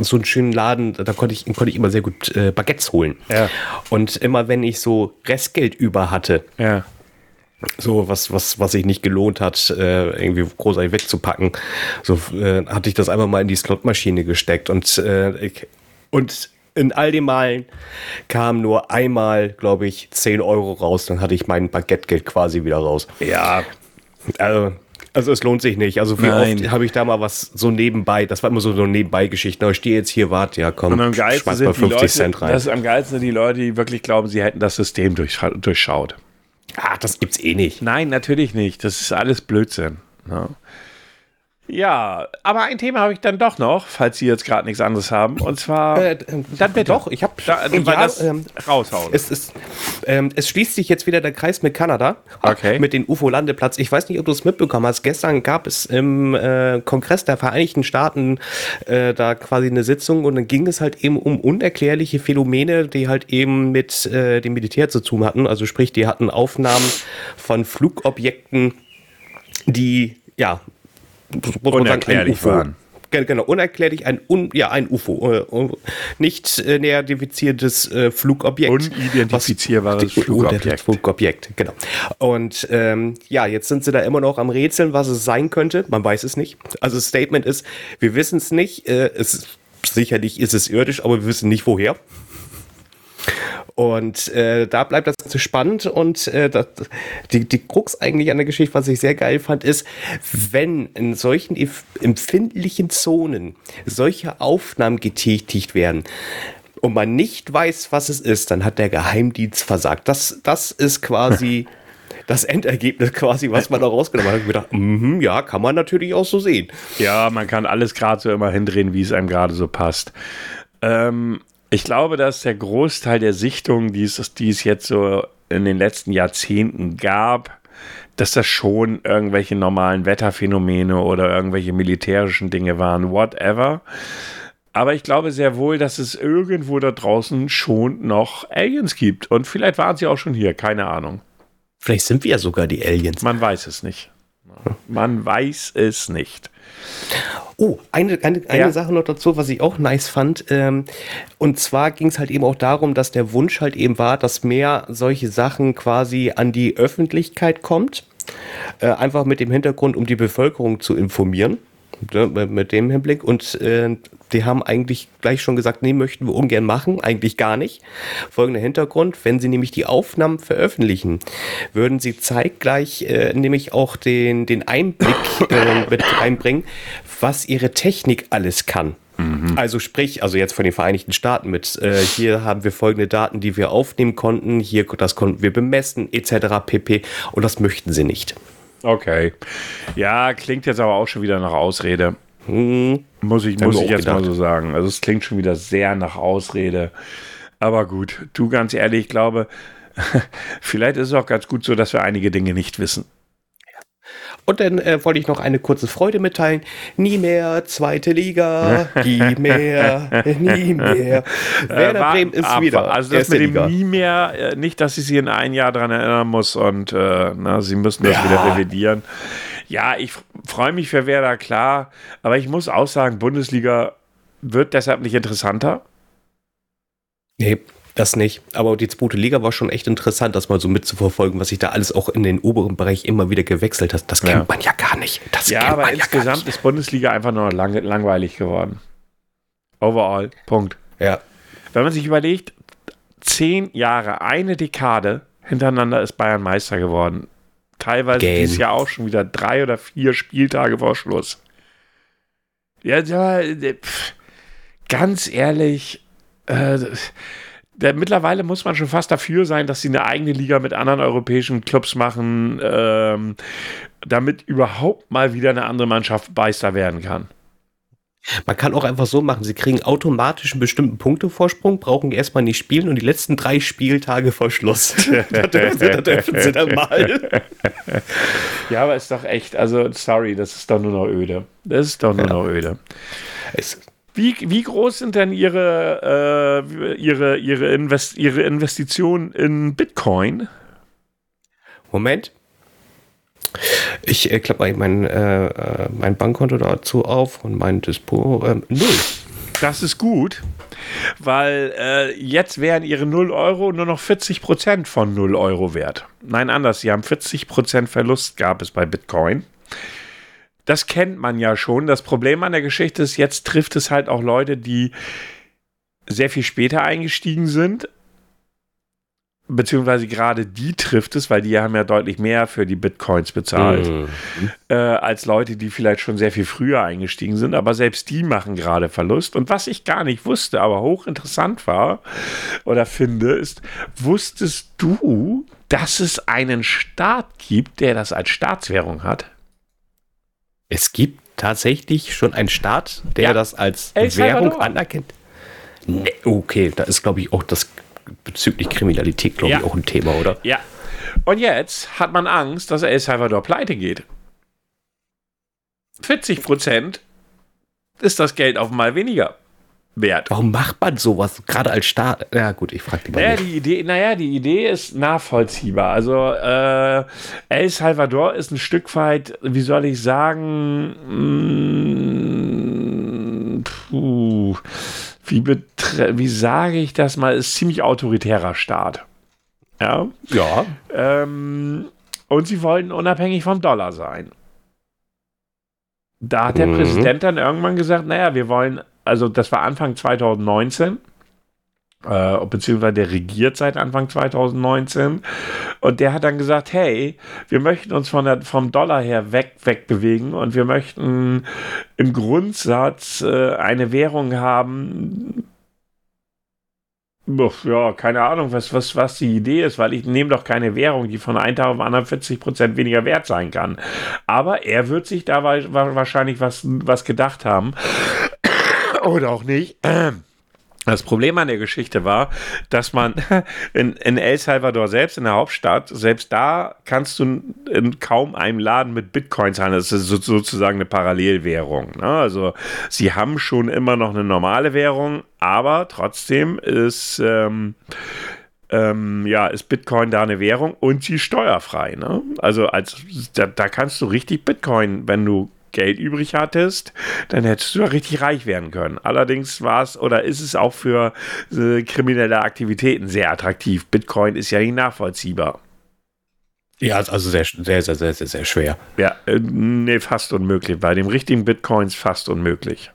so einen schönen Laden, da konnte ich, konnte ich immer sehr gut äh, Baguettes holen. Ja. Und immer wenn ich so Restgeld über hatte, ja so was, was, was sich nicht gelohnt hat, äh, irgendwie großartig wegzupacken. So äh, hatte ich das einfach mal in die Slotmaschine gesteckt und, äh, ich, und in all den Malen kam nur einmal, glaube ich, 10 Euro raus. Dann hatte ich mein Baguettegeld quasi wieder raus. Ja. Also, also es lohnt sich nicht. Also wie Nein. oft habe ich da mal was so nebenbei, das war immer so, so Nebenbei-Geschichten. Ich stehe jetzt hier, warte, ja komm, und am schmeiß mal 50 Leute, Cent rein. Das ist am geilsten sind die Leute, die wirklich glauben, sie hätten das System durch, durchschaut. Ah, das gibt's eh nicht. Nein, natürlich nicht. Das ist alles Blödsinn. Ja. Ja, aber ein Thema habe ich dann doch noch, falls Sie jetzt gerade nichts anderes haben. Und zwar. Äh, dann bitte. Doch, ich habe. Da, ja, das ähm, raushauen. Es, ist, ähm, es schließt sich jetzt wieder der Kreis mit Kanada. Okay. Mit dem UFO-Landeplatz. Ich weiß nicht, ob du es mitbekommen hast. Gestern gab es im äh, Kongress der Vereinigten Staaten äh, da quasi eine Sitzung und dann ging es halt eben um unerklärliche Phänomene, die halt eben mit äh, dem Militär zu tun hatten. Also sprich, die hatten Aufnahmen von Flugobjekten, die ja unerklärlich waren. Genau, unerklärlich ein, un, ja, ein UFO, äh, nicht äh, näher identifiziertes äh, Flugobjekt. Unidentifizierbares was, Flugobjekt. Flugobjekt, genau. Und ähm, ja, jetzt sind sie da immer noch am Rätseln, was es sein könnte. Man weiß es nicht. Also das Statement ist, wir wissen es nicht. Äh, es, sicherlich ist es irdisch, aber wir wissen nicht woher. Und äh, da bleibt das Ganze spannend und äh, das, die, die Krux eigentlich an der Geschichte, was ich sehr geil fand, ist, wenn in solchen empfindlichen Zonen solche Aufnahmen getätigt werden, und man nicht weiß, was es ist, dann hat der Geheimdienst versagt. Das, das ist quasi das Endergebnis quasi, was man da rausgenommen hat. Ich gedacht, mm ja, kann man natürlich auch so sehen. Ja, man kann alles gerade so immer hindrehen, wie es einem gerade so passt. Ähm, ich glaube, dass der Großteil der Sichtungen, die es, die es jetzt so in den letzten Jahrzehnten gab, dass das schon irgendwelche normalen Wetterphänomene oder irgendwelche militärischen Dinge waren, whatever. Aber ich glaube sehr wohl, dass es irgendwo da draußen schon noch Aliens gibt. Und vielleicht waren sie auch schon hier, keine Ahnung. Vielleicht sind wir ja sogar die Aliens. Man weiß es nicht. Man weiß es nicht. Oh, eine, eine, eine ja. Sache noch dazu, was ich auch nice fand. Ähm, und zwar ging es halt eben auch darum, dass der Wunsch halt eben war, dass mehr solche Sachen quasi an die Öffentlichkeit kommt. Äh, einfach mit dem Hintergrund, um die Bevölkerung zu informieren. Mit dem Hinblick. Und äh, die haben eigentlich gleich schon gesagt, nee, möchten wir ungern machen, eigentlich gar nicht. Folgender Hintergrund, wenn sie nämlich die Aufnahmen veröffentlichen, würden sie zeitgleich äh, nämlich auch den, den Einblick äh, mit reinbringen, was ihre Technik alles kann. Mhm. Also sprich, also jetzt von den Vereinigten Staaten mit, äh, hier haben wir folgende Daten, die wir aufnehmen konnten, hier das konnten wir bemessen, etc. pp. Und das möchten sie nicht. Okay. Ja, klingt jetzt aber auch schon wieder nach Ausrede. Hm. Muss ich, muss ich jetzt gedacht. mal so sagen. Also es klingt schon wieder sehr nach Ausrede. Aber gut, du ganz ehrlich, ich glaube, vielleicht ist es auch ganz gut so, dass wir einige Dinge nicht wissen. Und dann äh, wollte ich noch eine kurze Freude mitteilen. Nie mehr zweite Liga, nie mehr, nie mehr. Werder äh, Bremen ist ab, wieder. Also das mit dem Liga. nie mehr, äh, nicht, dass ich sie in ein Jahr daran erinnern muss und äh, na, sie müssen das ja. wieder revidieren. Ja, ich freue mich für Werder, klar. Aber ich muss auch sagen, Bundesliga wird deshalb nicht interessanter. Nee, das nicht. Aber die zweite Liga war schon echt interessant, das mal so mitzuverfolgen, was sich da alles auch in den oberen Bereich immer wieder gewechselt hat. Das kennt ja. man ja gar nicht. Das ja, aber insgesamt ja ist Bundesliga einfach nur lang, langweilig geworden. Overall. Punkt. Ja. Wenn man sich überlegt, zehn Jahre, eine Dekade hintereinander ist Bayern Meister geworden. Teilweise Game. dieses Jahr auch schon wieder drei oder vier Spieltage vor Schluss. Ja, ja pff, ganz ehrlich, äh, der, mittlerweile muss man schon fast dafür sein, dass sie eine eigene Liga mit anderen europäischen Clubs machen, ähm, damit überhaupt mal wieder eine andere Mannschaft Meister werden kann. Man kann auch einfach so machen, sie kriegen automatisch einen bestimmten Punktevorsprung, brauchen erstmal nicht spielen und die letzten drei Spieltage vor Schluss. da, dürfen sie, da dürfen sie dann mal. Ja, aber ist doch echt, also sorry, das ist doch nur noch öde. Das ist doch nur ja. noch öde. Es, wie, wie groß sind denn Ihre, äh, Ihre, Ihre, Invest Ihre Investitionen in Bitcoin? Moment. Ich äh, klappe mein, äh, äh, mein Bankkonto dazu auf und mein Dispo äh, null. Das ist gut, weil äh, jetzt wären ihre 0 Euro nur noch 40 Prozent von 0 Euro wert. Nein, anders, sie haben 40 Prozent Verlust, gab es bei Bitcoin das kennt man ja schon. Das Problem an der Geschichte ist, jetzt trifft es halt auch Leute, die sehr viel später eingestiegen sind. Beziehungsweise gerade die trifft es, weil die haben ja deutlich mehr für die Bitcoins bezahlt, mhm. äh, als Leute, die vielleicht schon sehr viel früher eingestiegen sind. Aber selbst die machen gerade Verlust. Und was ich gar nicht wusste, aber hochinteressant war oder finde, ist, wusstest du, dass es einen Staat gibt, der das als Staatswährung hat? Es gibt tatsächlich schon einen Staat, der ja. das als El Währung Salvador. anerkennt. Nee, okay, da ist, glaube ich, auch das bezüglich Kriminalität, glaube ja. ich, auch ein Thema, oder? Ja. Und jetzt hat man Angst, dass El Salvador pleite geht. 40 Prozent ist das Geld auf mal weniger wert. Warum macht man sowas? Gerade als Staat? Ja, gut, ich frage die mal. Naja, die Idee, naja, die Idee ist nachvollziehbar. Also, äh, El Salvador ist ein Stück weit, wie soll ich sagen, mh, mm, puh, wie, wie sage ich das mal, ist ziemlich autoritärer Staat. Ja. Ja. Ähm, und sie wollten unabhängig vom Dollar sein. Da hat der mhm. Präsident dann irgendwann gesagt, naja, wir wollen also das war Anfang 2019. Äh, beziehungsweise der regiert seit Anfang 2019 und der hat dann gesagt, hey, wir möchten uns von der, vom Dollar her weg, wegbewegen und wir möchten im Grundsatz äh, eine Währung haben, ja, keine Ahnung, was, was, was die Idee ist, weil ich nehme doch keine Währung, die von einem Tag auf anderen 40 Prozent weniger wert sein kann. Aber er wird sich da wahrscheinlich was, was gedacht haben. Oder auch nicht. Das Problem an der Geschichte war, dass man in, in, El Salvador selbst, in der Hauptstadt, selbst da kannst du in kaum einem Laden mit Bitcoins handeln. Das ist sozusagen eine Parallelwährung. Ne? Also sie haben schon immer noch eine normale Währung, aber trotzdem ist, ähm, ähm, ja, ist Bitcoin da eine Währung und sie steuerfrei. Ne? Also als, da, da kannst du richtig Bitcoin, wenn du Geld übrig hattest, dann hättest du ja richtig reich werden können. Allerdings war es oder ist es auch für äh, kriminelle Aktivitäten sehr attraktiv. Bitcoin ist ja nicht nachvollziehbar. Ja, also sehr, sehr, sehr, sehr, sehr, sehr schwer. Ja, äh, nee, fast unmöglich. Bei dem richtigen Bitcoins fast unmöglich.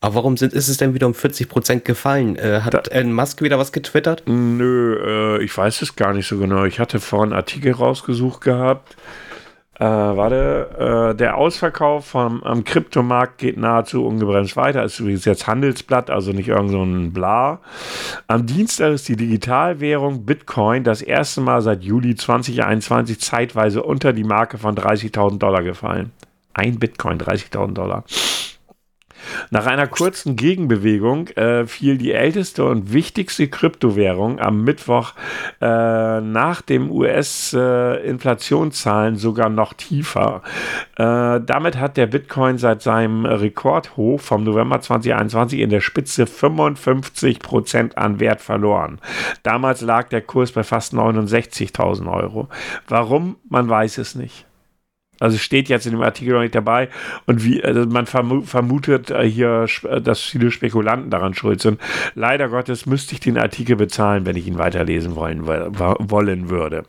Aber warum sind, ist es denn wieder um 40 Prozent gefallen? Äh, hat da, Elon Musk wieder was getwittert? Nö, äh, ich weiß es gar nicht so genau. Ich hatte vorhin einen Artikel rausgesucht gehabt. Äh, warte, äh, der Ausverkauf vom, am Kryptomarkt geht nahezu ungebremst weiter. Ist übrigens jetzt Handelsblatt, also nicht irgend so ein Bla. Am Dienstag ist die Digitalwährung Bitcoin das erste Mal seit Juli 2021 zeitweise unter die Marke von 30.000 Dollar gefallen. Ein Bitcoin, 30.000 Dollar. Nach einer kurzen Gegenbewegung äh, fiel die älteste und wichtigste Kryptowährung am Mittwoch äh, nach dem US-Inflationszahlen äh, sogar noch tiefer. Äh, damit hat der Bitcoin seit seinem Rekordhoch vom November 2021 in der Spitze 55 Prozent an Wert verloren. Damals lag der Kurs bei fast 69.000 Euro. Warum? Man weiß es nicht. Also steht jetzt in dem Artikel noch nicht dabei. Und wie, also man vermutet äh, hier, äh, dass viele Spekulanten daran schuld sind. Leider Gottes müsste ich den Artikel bezahlen, wenn ich ihn weiterlesen wollen, wollen würde.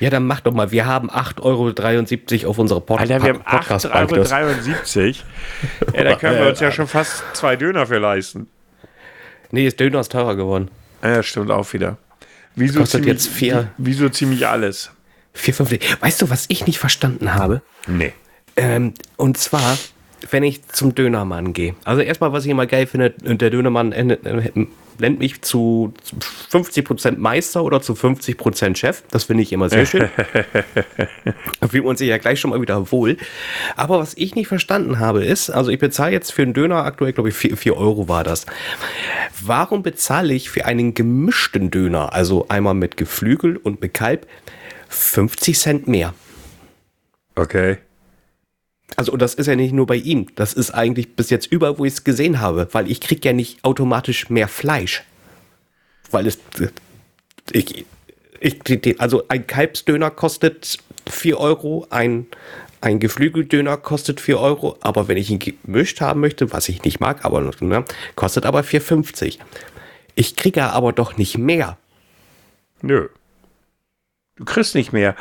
Ja, dann mach doch mal. Wir haben 8,73 Euro auf unserer Pod Alter, wir haben 8,73 Euro. ja, da können wir uns ja schon fast zwei Döner für leisten. Nee, das Döner ist teurer geworden. Ja, stimmt auch wieder. Wieso kostet ziemlich, jetzt vier. Wieso ziemlich alles? 4,50. Weißt du, was ich nicht verstanden habe? Nee. Ähm, und zwar, wenn ich zum Dönermann gehe. Also erstmal, was ich immer geil finde, der Dönermann nennt, nennt mich zu 50% Meister oder zu 50% Chef. Das finde ich immer sehr schön. da fühlt man sich ja gleich schon mal wieder wohl. Aber was ich nicht verstanden habe, ist, also ich bezahle jetzt für einen Döner aktuell, glaube ich, 4, 4 Euro war das. Warum bezahle ich für einen gemischten Döner, also einmal mit Geflügel und mit Kalb, 50 Cent mehr. Okay. Also, und das ist ja nicht nur bei ihm. Das ist eigentlich bis jetzt überall, wo ich es gesehen habe, weil ich kriege ja nicht automatisch mehr Fleisch. Weil es. Ich, ich, also ein Kalbsdöner kostet 4 Euro, ein, ein Geflügeldöner kostet 4 Euro, aber wenn ich ihn gemischt haben möchte, was ich nicht mag, aber ne, kostet aber 4,50. Ich kriege aber doch nicht mehr. Nö. Du kriegst nicht mehr.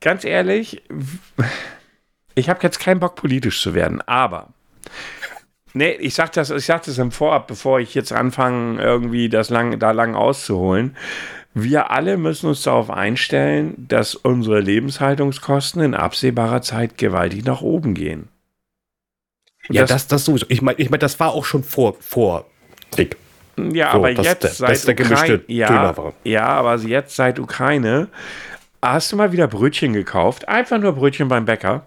Ganz ehrlich, ich habe jetzt keinen Bock, politisch zu werden, aber. Nee, ich sag das, ich sag das im Vorab, bevor ich jetzt anfange, irgendwie das lang, da lang auszuholen. Wir alle müssen uns darauf einstellen, dass unsere Lebenshaltungskosten in absehbarer Zeit gewaltig nach oben gehen. Und ja, das, das, das sowieso. Ich meine, ich mein, das war auch schon vor, vor Krieg. Ja, so, aber jetzt der, seit Ukraine, ja, ja, aber jetzt seit Ukraine hast du mal wieder Brötchen gekauft? Einfach nur Brötchen beim Bäcker?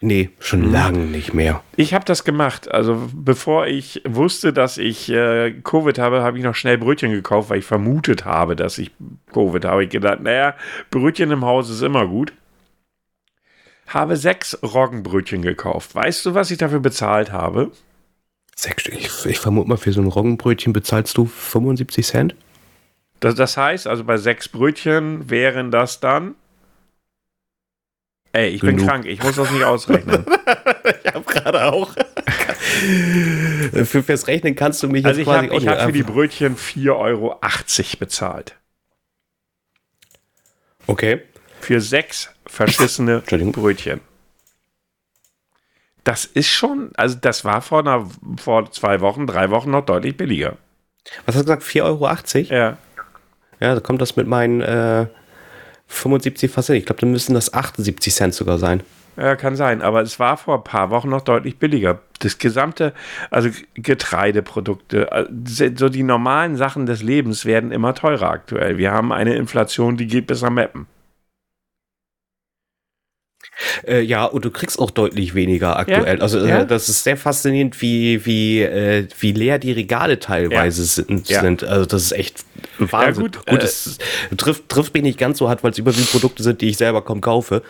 Nee, schon hm. lange nicht mehr. Ich habe das gemacht. Also bevor ich wusste, dass ich äh, Covid habe, habe ich noch schnell Brötchen gekauft, weil ich vermutet habe, dass ich Covid habe. Ich gedacht, naja, Brötchen im Haus ist immer gut. Habe sechs Roggenbrötchen gekauft. Weißt du, was ich dafür bezahlt habe? Sechs Stück. Ich, ich vermute mal, für so ein Roggenbrötchen bezahlst du 75 Cent? Das, das heißt, also bei sechs Brötchen wären das dann. Ey, ich Genug. bin krank, ich muss das nicht ausrechnen. ich habe gerade auch. für, fürs Rechnen kannst du mich also jetzt quasi hab, Ich habe für die Brötchen 4,80 Euro bezahlt. Okay. Für sechs verschissene Brötchen das ist schon, also das war vor, einer, vor zwei Wochen, drei Wochen noch deutlich billiger. Was hast du gesagt? 4,80 Euro? Ja. Ja, da kommt das mit meinen äh, 75 fast hin. Ich glaube, dann müssen das 78 Cent sogar sein. Ja, kann sein, aber es war vor ein paar Wochen noch deutlich billiger. Das gesamte, also Getreideprodukte, äh, so die normalen Sachen des Lebens werden immer teurer aktuell. Wir haben eine Inflation, die geht bis am Mappen. Äh, ja, und du kriegst auch deutlich weniger aktuell. Ja, also ja. das ist sehr faszinierend, wie, wie, äh, wie leer die Regale teilweise ja. sind, sind. Also das ist echt Wahnsinn. gut, gut es äh, trifft, trifft mich nicht ganz so hart, weil es überwiegend Produkte sind, die ich selber kaum kaufe.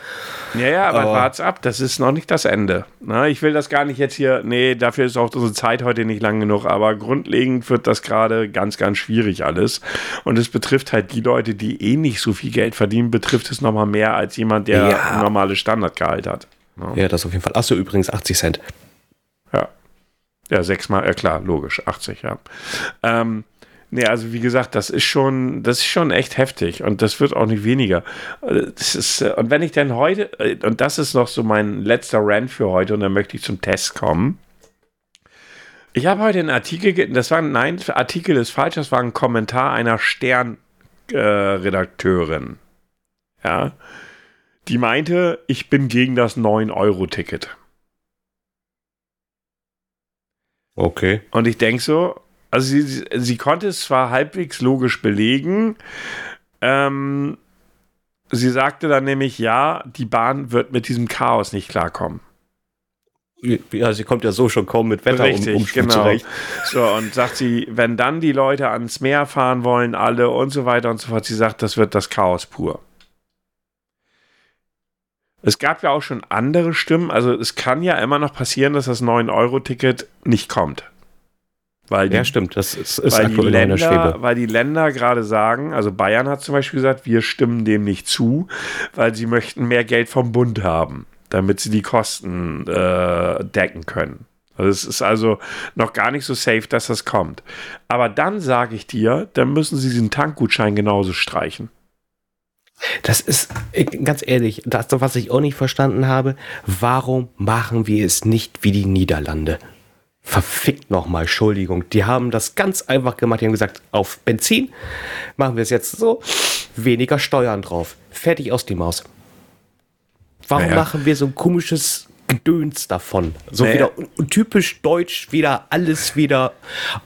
Ja, ja, aber, aber wart's ab, das ist noch nicht das Ende. Na, ich will das gar nicht jetzt hier, nee, dafür ist auch unsere Zeit heute nicht lang genug, aber grundlegend wird das gerade ganz, ganz schwierig alles. Und es betrifft halt die Leute, die eh nicht so viel Geld verdienen, betrifft es nochmal mehr als jemand, der ja. normale Standardgehalt hat. Ja. ja, das auf jeden Fall. Achso, übrigens 80 Cent. Ja. Ja, sechsmal, ja klar, logisch, 80, ja. Ähm, Nee, also wie gesagt, das ist schon, das ist schon echt heftig und das wird auch nicht weniger. Das ist, äh, und wenn ich denn heute, äh, und das ist noch so mein letzter Rant für heute und dann möchte ich zum Test kommen. Ich habe heute einen Artikel, das war, nein, Artikel ist falsch, das war ein Kommentar einer Stern-Redakteurin. Äh, ja. Die meinte, ich bin gegen das 9-Euro-Ticket. Okay. Und ich denke so, also sie, sie konnte es zwar halbwegs logisch belegen, ähm, sie sagte dann nämlich, ja, die Bahn wird mit diesem Chaos nicht klarkommen. Ja, sie kommt ja so schon kaum mit Wetter Richtig, um, um genau. zurecht. So, und sagt sie, wenn dann die Leute ans Meer fahren wollen, alle und so weiter und so fort, sie sagt, das wird das Chaos pur. Es gab ja auch schon andere Stimmen, also es kann ja immer noch passieren, dass das 9-Euro-Ticket nicht kommt. Weil die, ja, stimmt, das ist, ist weil, die Länder, weil die Länder gerade sagen, also Bayern hat zum Beispiel gesagt, wir stimmen dem nicht zu, weil sie möchten mehr Geld vom Bund haben, damit sie die Kosten äh, decken können. Also es ist also noch gar nicht so safe, dass das kommt. Aber dann sage ich dir, dann müssen sie diesen Tankgutschein genauso streichen. Das ist ganz ehrlich, das, was ich auch nicht verstanden habe, warum machen wir es nicht wie die Niederlande? Verfickt nochmal, Entschuldigung. Die haben das ganz einfach gemacht. Die haben gesagt, auf Benzin machen wir es jetzt so, weniger Steuern drauf. Fertig aus die Maus. Warum naja. machen wir so ein komisches Gedöns davon. So naja. wieder typisch deutsch, wieder alles wieder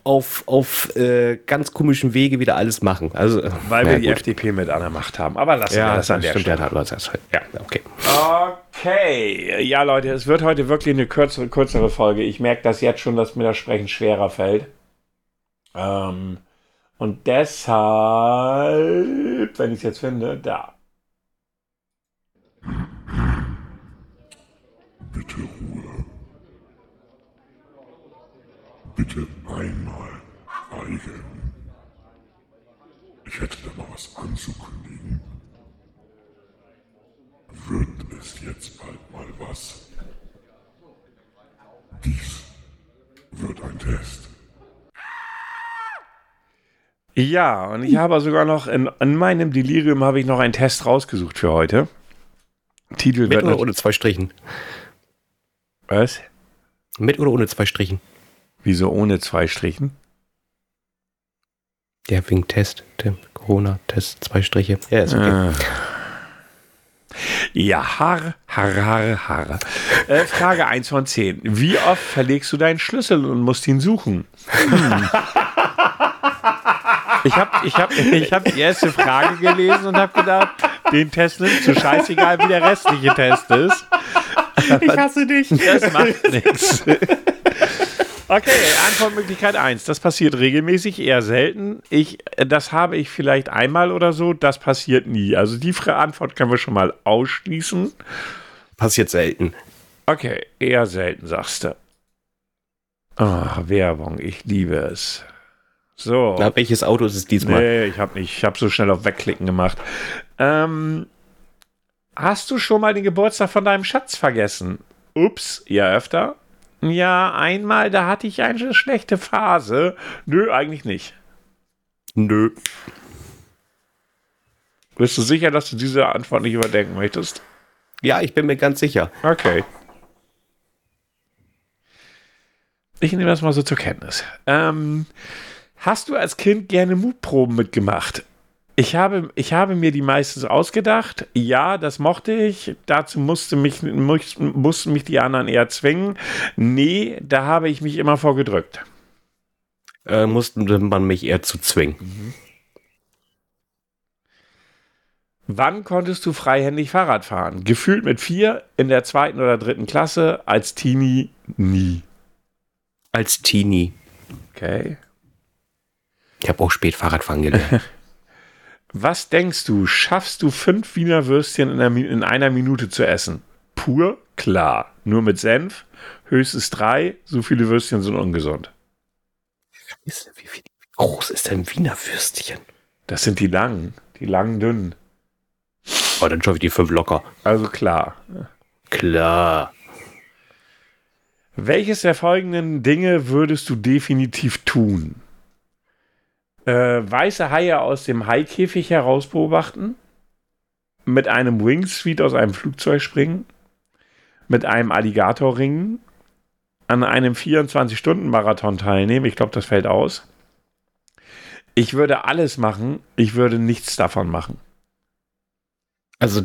auf, auf äh, ganz komischen Wege wieder alles machen. Also, Weil wir die gut. FDP mit an der Macht haben. Aber lassen ja, wir das an der stimmt, Stelle. Ja, okay. Okay. Ja, Leute, es wird heute wirklich eine kürzere, kürzere Folge. Ich merke das jetzt schon, dass mir das Sprechen schwerer fällt. Ähm, und deshalb, wenn ich es jetzt finde, da. Bitte Ruhe. Bitte einmal schweigen. Ich hätte da mal was anzukündigen. Wird es jetzt bald mal was? Dies wird ein Test. Ja, und ich habe sogar noch in, in meinem Delirium habe ich noch einen Test rausgesucht für heute. Titel Mit oder ohne zwei Strichen? Was? Mit oder ohne zwei Strichen? Wieso ohne zwei Strichen? Der wegen Test, Corona-Test, zwei Striche. Ja, ist okay. Ah. Ja, Haar, Haar, Haar, Haar. Äh, Frage 1 von 10. Wie oft verlegst du deinen Schlüssel und musst ihn suchen? Hm. Ich habe ich hab, ich hab die erste Frage gelesen und habe gedacht, den Test nimmst du scheißegal, wie der restliche Test ist. Ich hasse dich. Das macht nichts. Okay, Antwortmöglichkeit 1. Das passiert regelmäßig, eher selten. Ich, das habe ich vielleicht einmal oder so. Das passiert nie. Also die Antwort können wir schon mal ausschließen. Passiert selten. Okay, eher selten, sagst du. Ach, Werbung, ich liebe es. So. Na, welches Auto ist es diesmal? Nee, ich habe nicht. Ich habe so schnell auf Wegklicken gemacht. Ähm, hast du schon mal den Geburtstag von deinem Schatz vergessen? Ups, ja öfter? Ja, einmal, da hatte ich eine schlechte Phase. Nö, eigentlich nicht. Nö. Bist du sicher, dass du diese Antwort nicht überdenken möchtest? Ja, ich bin mir ganz sicher. Okay. Ich nehme das mal so zur Kenntnis. Ähm, Hast du als Kind gerne Mutproben mitgemacht? Ich habe, ich habe mir die meistens ausgedacht. Ja, das mochte ich. Dazu musste mich, mussten mich die anderen eher zwingen. Nee, da habe ich mich immer vorgedrückt. Äh, musste man mich eher zu zwingen. Mhm. Wann konntest du freihändig Fahrrad fahren? Gefühlt mit vier, in der zweiten oder dritten Klasse, als Teenie nie. Als Teenie. Okay. Ich habe auch spät Fahrradfahren gelernt. Was denkst du, schaffst du fünf Wiener Würstchen in einer, in einer Minute zu essen? Pur? Klar. Nur mit Senf? Höchstens drei. So viele Würstchen sind ungesund. Wie, wie groß ist denn Wiener Würstchen? Das sind die langen. Die langen, dünnen. Oh, dann schaffe ich die fünf locker. Also klar. Klar. Welches der folgenden Dinge würdest du definitiv tun? Äh, weiße Haie aus dem Haikäfig heraus beobachten, mit einem Wingsuit aus einem Flugzeug springen, mit einem Alligator ringen, an einem 24-Stunden-Marathon teilnehmen. Ich glaube, das fällt aus. Ich würde alles machen, ich würde nichts davon machen. Also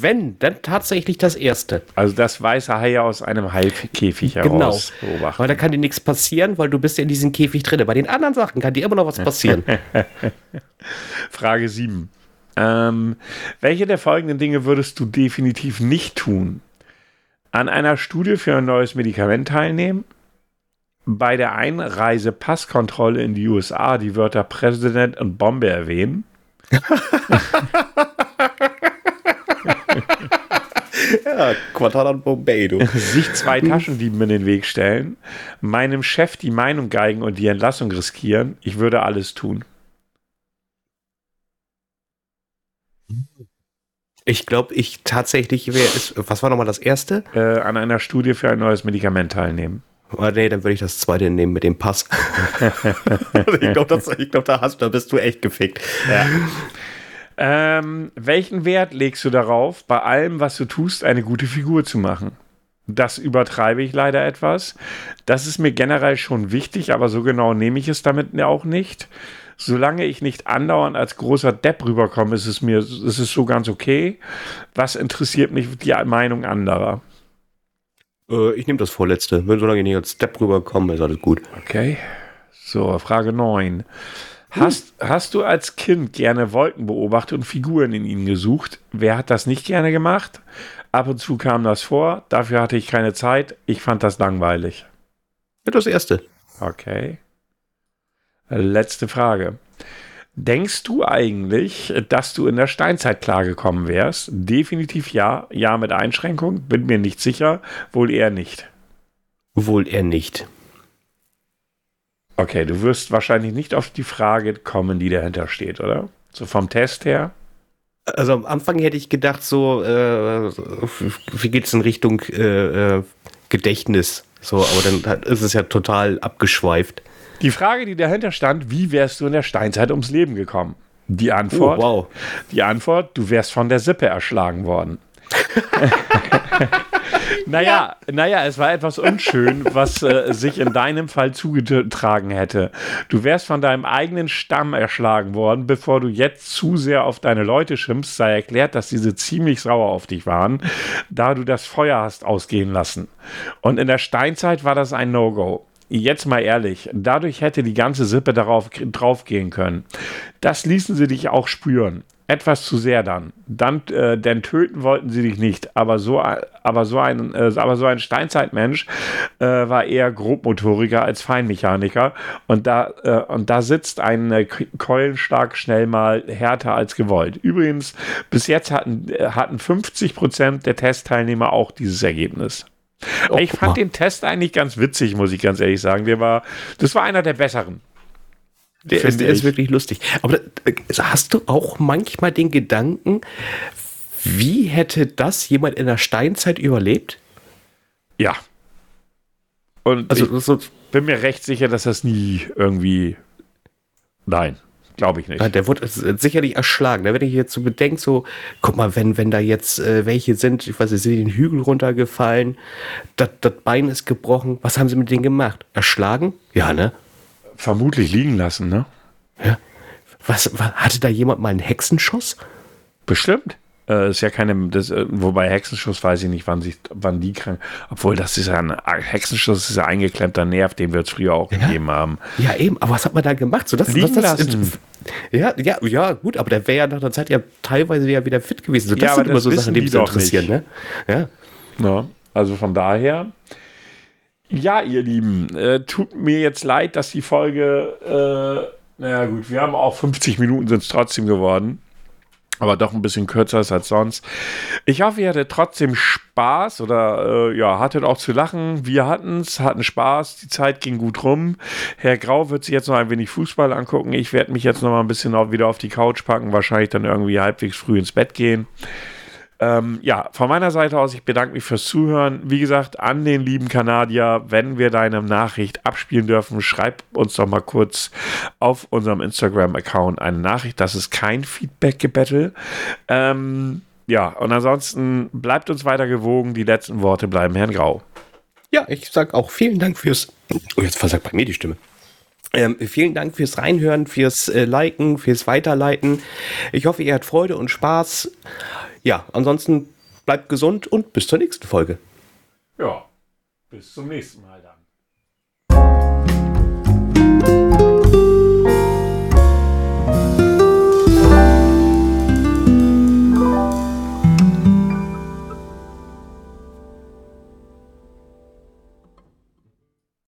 wenn, dann tatsächlich das erste. Also das weiße Hai aus einem Haikäfig heraus genau. beobachten. Weil da kann dir nichts passieren, weil du bist ja in diesem Käfig drin. Bei den anderen Sachen kann dir immer noch was passieren. Frage 7. Ähm, welche der folgenden Dinge würdest du definitiv nicht tun? An einer Studie für ein neues Medikament teilnehmen. Bei der Einreise-Passkontrolle in die USA die Wörter Präsident und Bombe erwähnen. Ja, Quadrant Bombay, du. sich zwei Taschendieben in den Weg stellen, meinem Chef die Meinung geigen und die Entlassung riskieren, ich würde alles tun. Ich glaube, ich tatsächlich wäre es. Was war nochmal das erste? Äh, an einer Studie für ein neues Medikament teilnehmen. Oh, nee, dann würde ich das zweite nehmen mit dem Pass. ich glaube, glaub, da, hast, da bist du echt gefickt. Ja. Ähm, welchen Wert legst du darauf, bei allem, was du tust, eine gute Figur zu machen? Das übertreibe ich leider etwas. Das ist mir generell schon wichtig, aber so genau nehme ich es damit auch nicht. Solange ich nicht andauernd als großer Depp rüberkomme, ist es mir, ist es so ganz okay. Was interessiert mich die Meinung anderer? Äh, ich nehme das vorletzte. Wenn solange ich nicht als Depp rüberkomme, ist alles gut. Okay. So, Frage 9. Hast, hast du als Kind gerne Wolken beobachtet und Figuren in ihnen gesucht? Wer hat das nicht gerne gemacht? Ab und zu kam das vor, dafür hatte ich keine Zeit. Ich fand das langweilig. Ja, das erste. Okay. Letzte Frage. Denkst du eigentlich, dass du in der Steinzeit klargekommen wärst? Definitiv ja. Ja mit Einschränkung. Bin mir nicht sicher. Wohl eher nicht. Wohl eher nicht. Okay, du wirst wahrscheinlich nicht auf die Frage kommen, die dahinter steht, oder? So vom Test her? Also am Anfang hätte ich gedacht, so, äh, wie geht es in Richtung äh, äh, Gedächtnis? So, aber dann ist es ja total abgeschweift. Die Frage, die dahinter stand, wie wärst du in der Steinzeit ums Leben gekommen? Die Antwort, Oh, wow. die Antwort, du wärst von der Sippe erschlagen worden. naja, naja, es war etwas unschön, was äh, sich in deinem Fall zugetragen hätte. Du wärst von deinem eigenen Stamm erschlagen worden, bevor du jetzt zu sehr auf deine Leute schimpfst, sei erklärt, dass diese ziemlich sauer auf dich waren, da du das Feuer hast ausgehen lassen. Und in der Steinzeit war das ein No-Go. Jetzt mal ehrlich, dadurch hätte die ganze Sippe darauf draufgehen können. Das ließen sie dich auch spüren. Etwas zu sehr dann. dann äh, denn töten wollten sie dich nicht. Aber so, aber so ein, äh, aber so ein Steinzeitmensch äh, war eher grobmotoriger als Feinmechaniker. Und da, äh, und da sitzt ein äh, Keulenschlag schnell mal härter als gewollt. Übrigens, bis jetzt hatten, äh, hatten 50 Prozent der Testteilnehmer auch dieses Ergebnis. Oh, ich fand den Test eigentlich ganz witzig, muss ich ganz ehrlich sagen. Der war, das war einer der besseren. Der, ist, der ist, wirklich lustig. Aber äh, hast du auch manchmal den Gedanken, wie hätte das jemand in der Steinzeit überlebt? Ja. Und also, ich so, bin mir recht sicher, dass das nie irgendwie. Nein, glaube ich nicht. Ja, der wurde sicherlich erschlagen. Da wenn ich jetzt so bedenke, so, guck mal, wenn, wenn da jetzt äh, welche sind, ich weiß nicht, sind den Hügel runtergefallen, das Bein ist gebrochen, was haben sie mit denen gemacht? Erschlagen? Ja, ne? Vermutlich liegen lassen, ne? Ja. Was, was hatte da jemand mal einen Hexenschuss? Bestimmt. Äh, ist ja keine, das, äh, wobei Hexenschuss weiß ich nicht, wann, sich, wann die krank. Obwohl, das ist ja ein Hexenschuss, ist ja eingeklemmter Nerv, den wir es früher auch Ja. gegeben haben. Ja, eben, aber was hat man da gemacht? So, das, Liegen das, das, lassen. Ja, ja, ja, gut, aber der wäre ja nach der Zeit ja teilweise ja wieder fit gewesen. So, das Ja, sind immer so Sachen, die mich so interessieren, ne? Ja. Ja, also von daher. Ja, ihr Lieben, äh, tut mir jetzt leid, dass die Folge, äh, naja gut, wir haben auch 50 Minuten sind es trotzdem geworden. Aber doch ein bisschen kürzer ist als sonst. Ich hoffe, ihr hattet trotzdem Spaß oder äh, ja, hattet auch zu lachen. Wir hatten es, hatten Spaß, die Zeit ging gut rum. Herr Grau wird sich jetzt noch ein wenig Fußball angucken. Ich werde mich jetzt noch mal ein bisschen auch wieder auf die Couch packen, wahrscheinlich dann irgendwie halbwegs früh ins Bett gehen. Ähm, ja, von meiner Seite aus, ich bedanke mich fürs Zuhören. Wie gesagt, an den lieben Kanadier, wenn wir deine Nachricht abspielen dürfen, schreib uns doch mal kurz auf unserem Instagram-Account eine Nachricht. Das ist kein Feedback-Gebettel. Ähm, ja, und ansonsten bleibt uns weiter gewogen. Die letzten Worte bleiben Herrn Grau. Ja, ich sag auch vielen Dank fürs. Oh, jetzt versagt bei mir die Stimme. Ähm, vielen Dank fürs Reinhören, fürs äh, Liken, fürs Weiterleiten. Ich hoffe, ihr habt Freude und Spaß. Ja, ansonsten bleibt gesund und bis zur nächsten Folge. Ja, bis zum nächsten Mal.